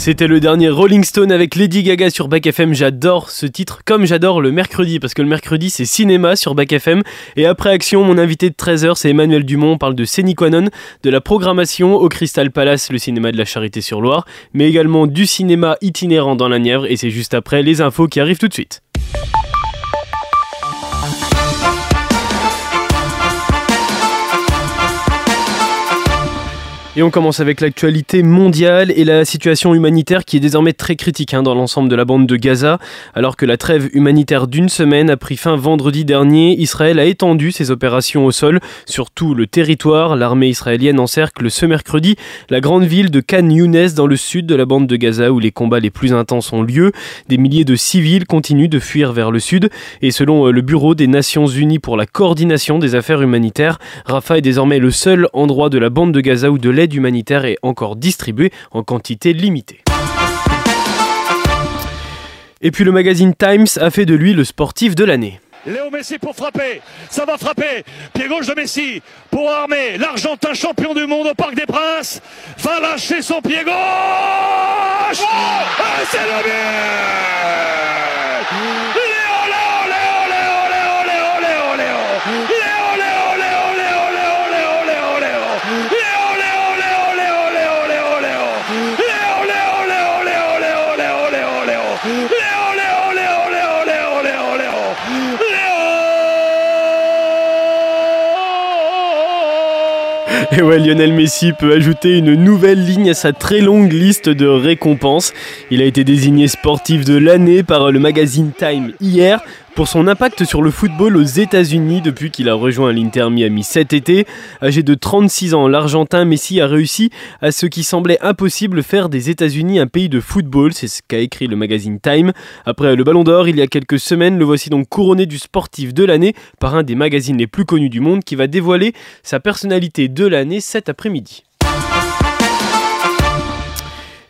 C'était le dernier Rolling Stone avec Lady Gaga sur Back FM. J'adore ce titre, comme j'adore le mercredi, parce que le mercredi c'est cinéma sur Back FM. Et après action, mon invité de 13h c'est Emmanuel Dumont. On parle de Séniquanon, de la programmation au Crystal Palace, le cinéma de la Charité sur Loire, mais également du cinéma itinérant dans la Nièvre. Et c'est juste après les infos qui arrivent tout de suite. Et on commence avec l'actualité mondiale et la situation humanitaire qui est désormais très critique hein, dans l'ensemble de la bande de Gaza. Alors que la trêve humanitaire d'une semaine a pris fin vendredi dernier, Israël a étendu ses opérations au sol sur tout le territoire. L'armée israélienne encercle ce mercredi la grande ville de Khan Younes dans le sud de la bande de Gaza où les combats les plus intenses ont lieu. Des milliers de civils continuent de fuir vers le sud et selon euh, le Bureau des Nations Unies pour la coordination des affaires humanitaires, Rafah est désormais le seul endroit de la bande de Gaza où de l'aide humanitaire est encore distribuée en quantité limitée. Et puis le magazine Times a fait de lui le sportif de l'année. Léo Messi pour frapper, ça va frapper, pied gauche de Messi pour armer l'Argentin champion du monde au Parc des Princes, va lâcher son pied gauche. Ah, C'est le but Et ouais, Lionel Messi peut ajouter une nouvelle ligne à sa très longue liste de récompenses. Il a été désigné sportif de l'année par le magazine Time hier pour son impact sur le football aux États-Unis depuis qu'il a rejoint l'Inter Miami cet été. Âgé de 36 ans, l'Argentin Messi a réussi à ce qui semblait impossible faire des États-Unis un pays de football, c'est ce qu'a écrit le magazine Time. Après le Ballon d'Or, il y a quelques semaines, le voici donc couronné du sportif de l'année par un des magazines les plus connus du monde qui va dévoiler sa personnalité de l'année cet après-midi.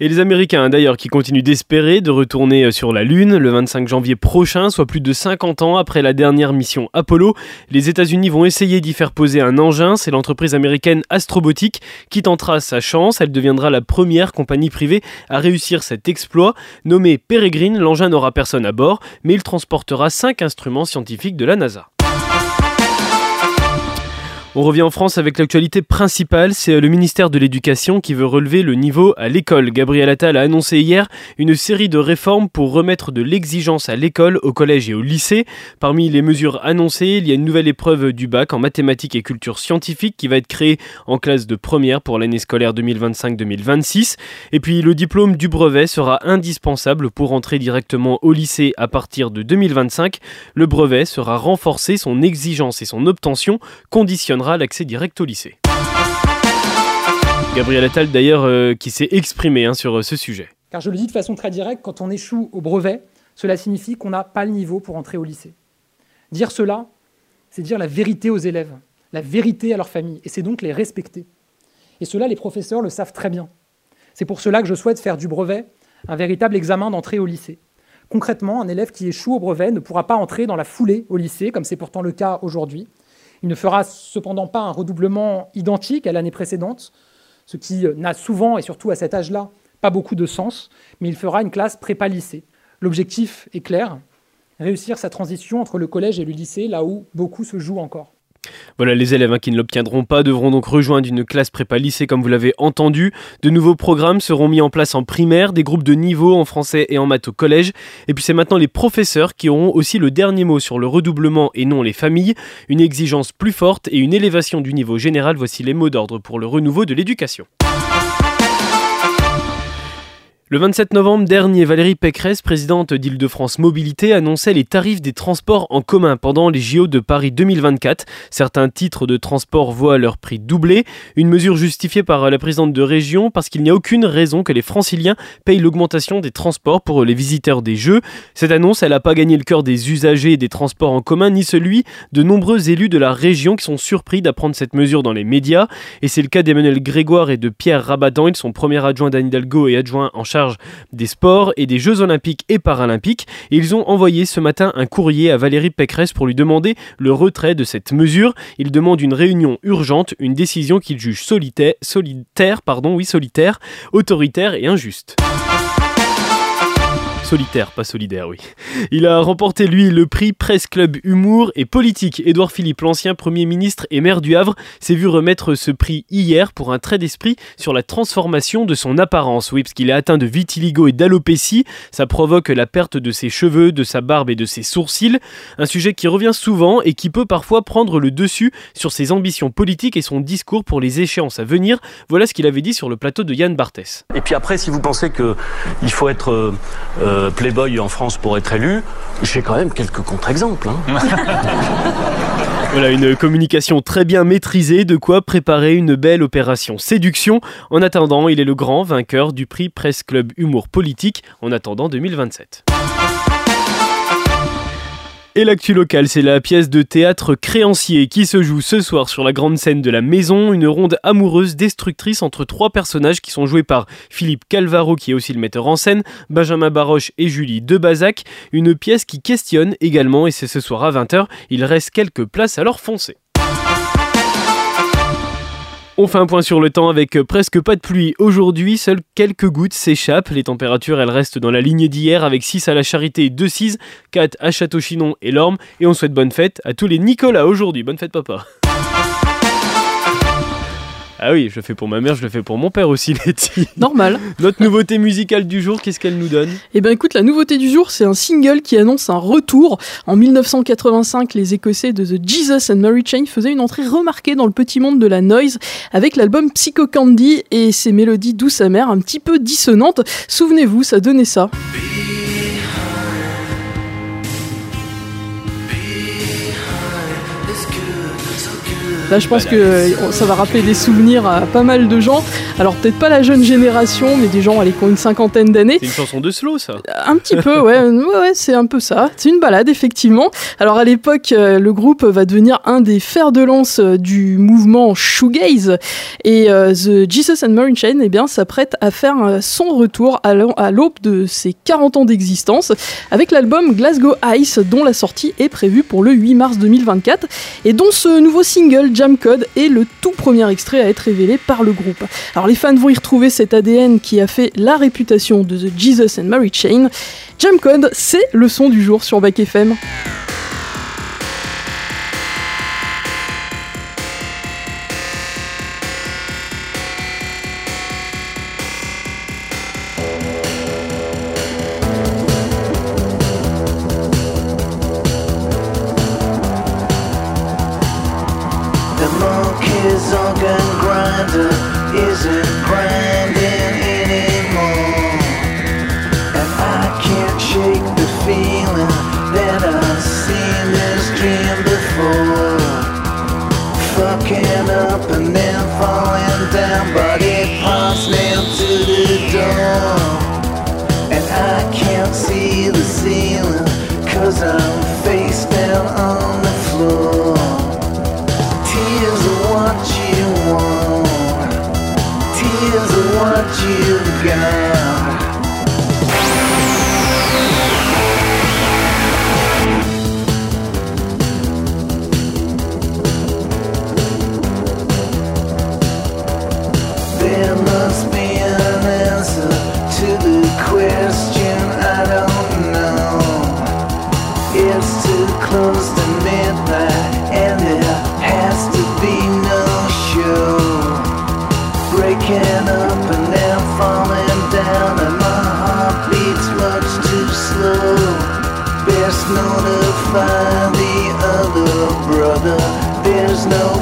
Et les Américains d'ailleurs qui continuent d'espérer de retourner euh, sur la Lune le 25 janvier prochain, soit plus de 50 ans après la dernière mission Apollo. Les États-Unis vont essayer d'y faire poser un engin. C'est l'entreprise américaine Astrobotic qui tentera sa chance. Elle deviendra la première compagnie privée à réussir cet exploit. Nommé Peregrine, l'engin n'aura personne à bord, mais il transportera 5 instruments scientifiques de la NASA. On revient en France avec l'actualité principale, c'est le ministère de l'Éducation qui veut relever le niveau à l'école. Gabriel Attal a annoncé hier une série de réformes pour remettre de l'exigence à l'école, au collège et au lycée. Parmi les mesures annoncées, il y a une nouvelle épreuve du bac en mathématiques et culture scientifique qui va être créée en classe de première pour l'année scolaire 2025-2026. Et puis le diplôme du brevet sera indispensable pour entrer directement au lycée à partir de 2025. Le brevet sera renforcé, son exigence et son obtention conditionnent l'accès direct au lycée. Gabriel Attal d'ailleurs euh, qui s'est exprimé hein, sur euh, ce sujet. Car je le dis de façon très directe, quand on échoue au brevet, cela signifie qu'on n'a pas le niveau pour entrer au lycée. Dire cela, c'est dire la vérité aux élèves, la vérité à leur famille, et c'est donc les respecter. Et cela, les professeurs le savent très bien. C'est pour cela que je souhaite faire du brevet un véritable examen d'entrée au lycée. Concrètement, un élève qui échoue au brevet ne pourra pas entrer dans la foulée au lycée, comme c'est pourtant le cas aujourd'hui, il ne fera cependant pas un redoublement identique à l'année précédente, ce qui n'a souvent, et surtout à cet âge-là, pas beaucoup de sens, mais il fera une classe prépa-lycée. L'objectif est clair, réussir sa transition entre le collège et le lycée, là où beaucoup se joue encore. Voilà, les élèves hein, qui ne l'obtiendront pas devront donc rejoindre une classe prépa lycée comme vous l'avez entendu. De nouveaux programmes seront mis en place en primaire, des groupes de niveau en français et en maths au collège. Et puis c'est maintenant les professeurs qui auront aussi le dernier mot sur le redoublement et non les familles. Une exigence plus forte et une élévation du niveau général, voici les mots d'ordre pour le renouveau de l'éducation. Le 27 novembre dernier, Valérie Pécresse, présidente d'Île-de-France Mobilité, annonçait les tarifs des transports en commun pendant les JO de Paris 2024. Certains titres de transport voient leur prix doubler. Une mesure justifiée par la présidente de région parce qu'il n'y a aucune raison que les franciliens payent l'augmentation des transports pour les visiteurs des Jeux. Cette annonce, elle n'a pas gagné le cœur des usagers des transports en commun, ni celui de nombreux élus de la région qui sont surpris d'apprendre cette mesure dans les médias. Et c'est le cas d'Emmanuel Grégoire et de Pierre Rabadan. Ils sont premiers adjoints d'Anne Hidalgo et adjoints en charge des sports et des Jeux olympiques et paralympiques. Ils ont envoyé ce matin un courrier à Valérie Pécresse pour lui demander le retrait de cette mesure. Ils demandent une réunion urgente, une décision qu'ils jugent solitaire, autoritaire et injuste. Solitaire, pas solidaire, oui. Il a remporté, lui, le prix Presse Club Humour et Politique. Édouard Philippe, l'ancien Premier ministre et maire du Havre, s'est vu remettre ce prix hier pour un trait d'esprit sur la transformation de son apparence. Oui, parce qu'il est atteint de vitiligo et d'alopécie. Ça provoque la perte de ses cheveux, de sa barbe et de ses sourcils. Un sujet qui revient souvent et qui peut parfois prendre le dessus sur ses ambitions politiques et son discours pour les échéances à venir. Voilà ce qu'il avait dit sur le plateau de Yann Barthès. Et puis après, si vous pensez qu'il faut être euh, euh, playboy en France pour être élu, j'ai quand même quelques contre-exemples. Hein. Voilà une communication très bien maîtrisée, de quoi préparer une belle opération séduction. En attendant, il est le grand vainqueur du prix Presse Club Humour Politique en attendant 2027. Et l'actu locale, c'est la pièce de théâtre Créancier qui se joue ce soir sur la grande scène de la maison, une ronde amoureuse destructrice entre trois personnages qui sont joués par Philippe Calvaro qui est aussi le metteur en scène, Benjamin Baroche et Julie Debazac, une pièce qui questionne également et c'est ce soir à 20h, il reste quelques places à leur foncer. On fait un point sur le temps avec presque pas de pluie. Aujourd'hui, seules quelques gouttes s'échappent. Les températures, elles restent dans la lignée d'hier avec 6 à la Charité, 2 6, 4 à Château-Chinon et Lorme. Et on souhaite bonne fête à tous les Nicolas aujourd'hui. Bonne fête, papa. Ah oui, je le fais pour ma mère, je le fais pour mon père aussi, Letty. Normal. Notre nouveauté musicale du jour, qu'est-ce qu'elle nous donne? Eh ben écoute, la nouveauté du jour, c'est un single qui annonce un retour. En 1985, les Écossais de The Jesus and Mary Chain faisaient une entrée remarquée dans le petit monde de la noise avec l'album Psycho Candy et ses mélodies douces amères, un petit peu dissonantes. Souvenez-vous, ça donnait ça. Là, je pense que euh, ça va rappeler des souvenirs à pas mal de gens. Alors, peut-être pas la jeune génération, mais des gens allez, qui ont une cinquantaine d'années. C'est une chanson de slow, ça Un petit peu, ouais. ouais, c'est un peu ça. C'est une balade, effectivement. Alors, à l'époque, euh, le groupe va devenir un des fers de lance euh, du mouvement shoegaze. Et The Jesus and Marine Chain, eh bien, s'apprête à faire son retour à l'aube de ses 40 ans d'existence avec l'album Glasgow Ice, dont la sortie est prévue pour le 8 mars 2024 et dont ce nouveau single, Jam Code est le tout premier extrait à être révélé par le groupe. Alors les fans vont y retrouver cet ADN qui a fait la réputation de The Jesus and Mary Chain. Jam Code, c'est le son du jour sur Back FM. notify the other brother. There's no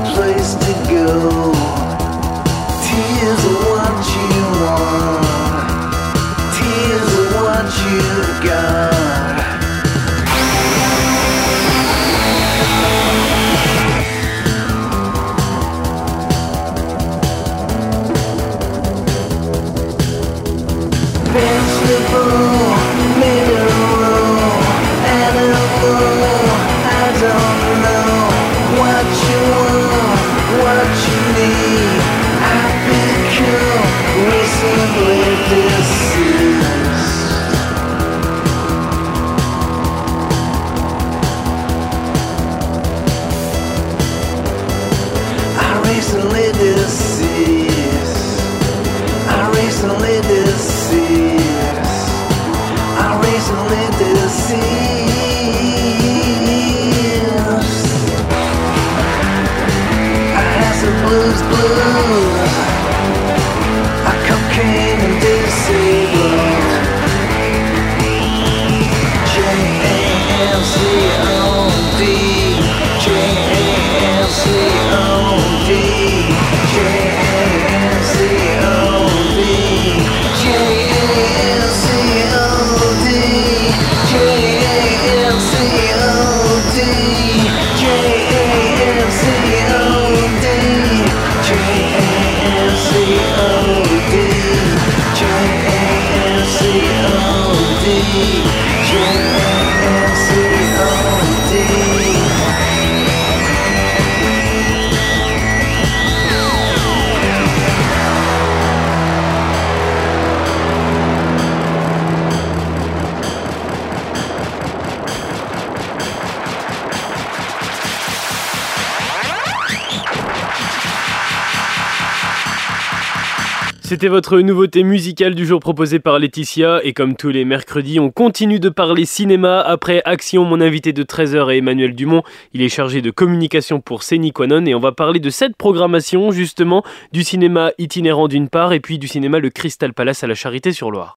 C'était votre nouveauté musicale du jour proposée par Laetitia et comme tous les mercredis, on continue de parler cinéma. Après Action, mon invité de 13h est Emmanuel Dumont. Il est chargé de communication pour Quanon et on va parler de cette programmation justement du cinéma itinérant d'une part et puis du cinéma Le Crystal Palace à la Charité-sur-Loire.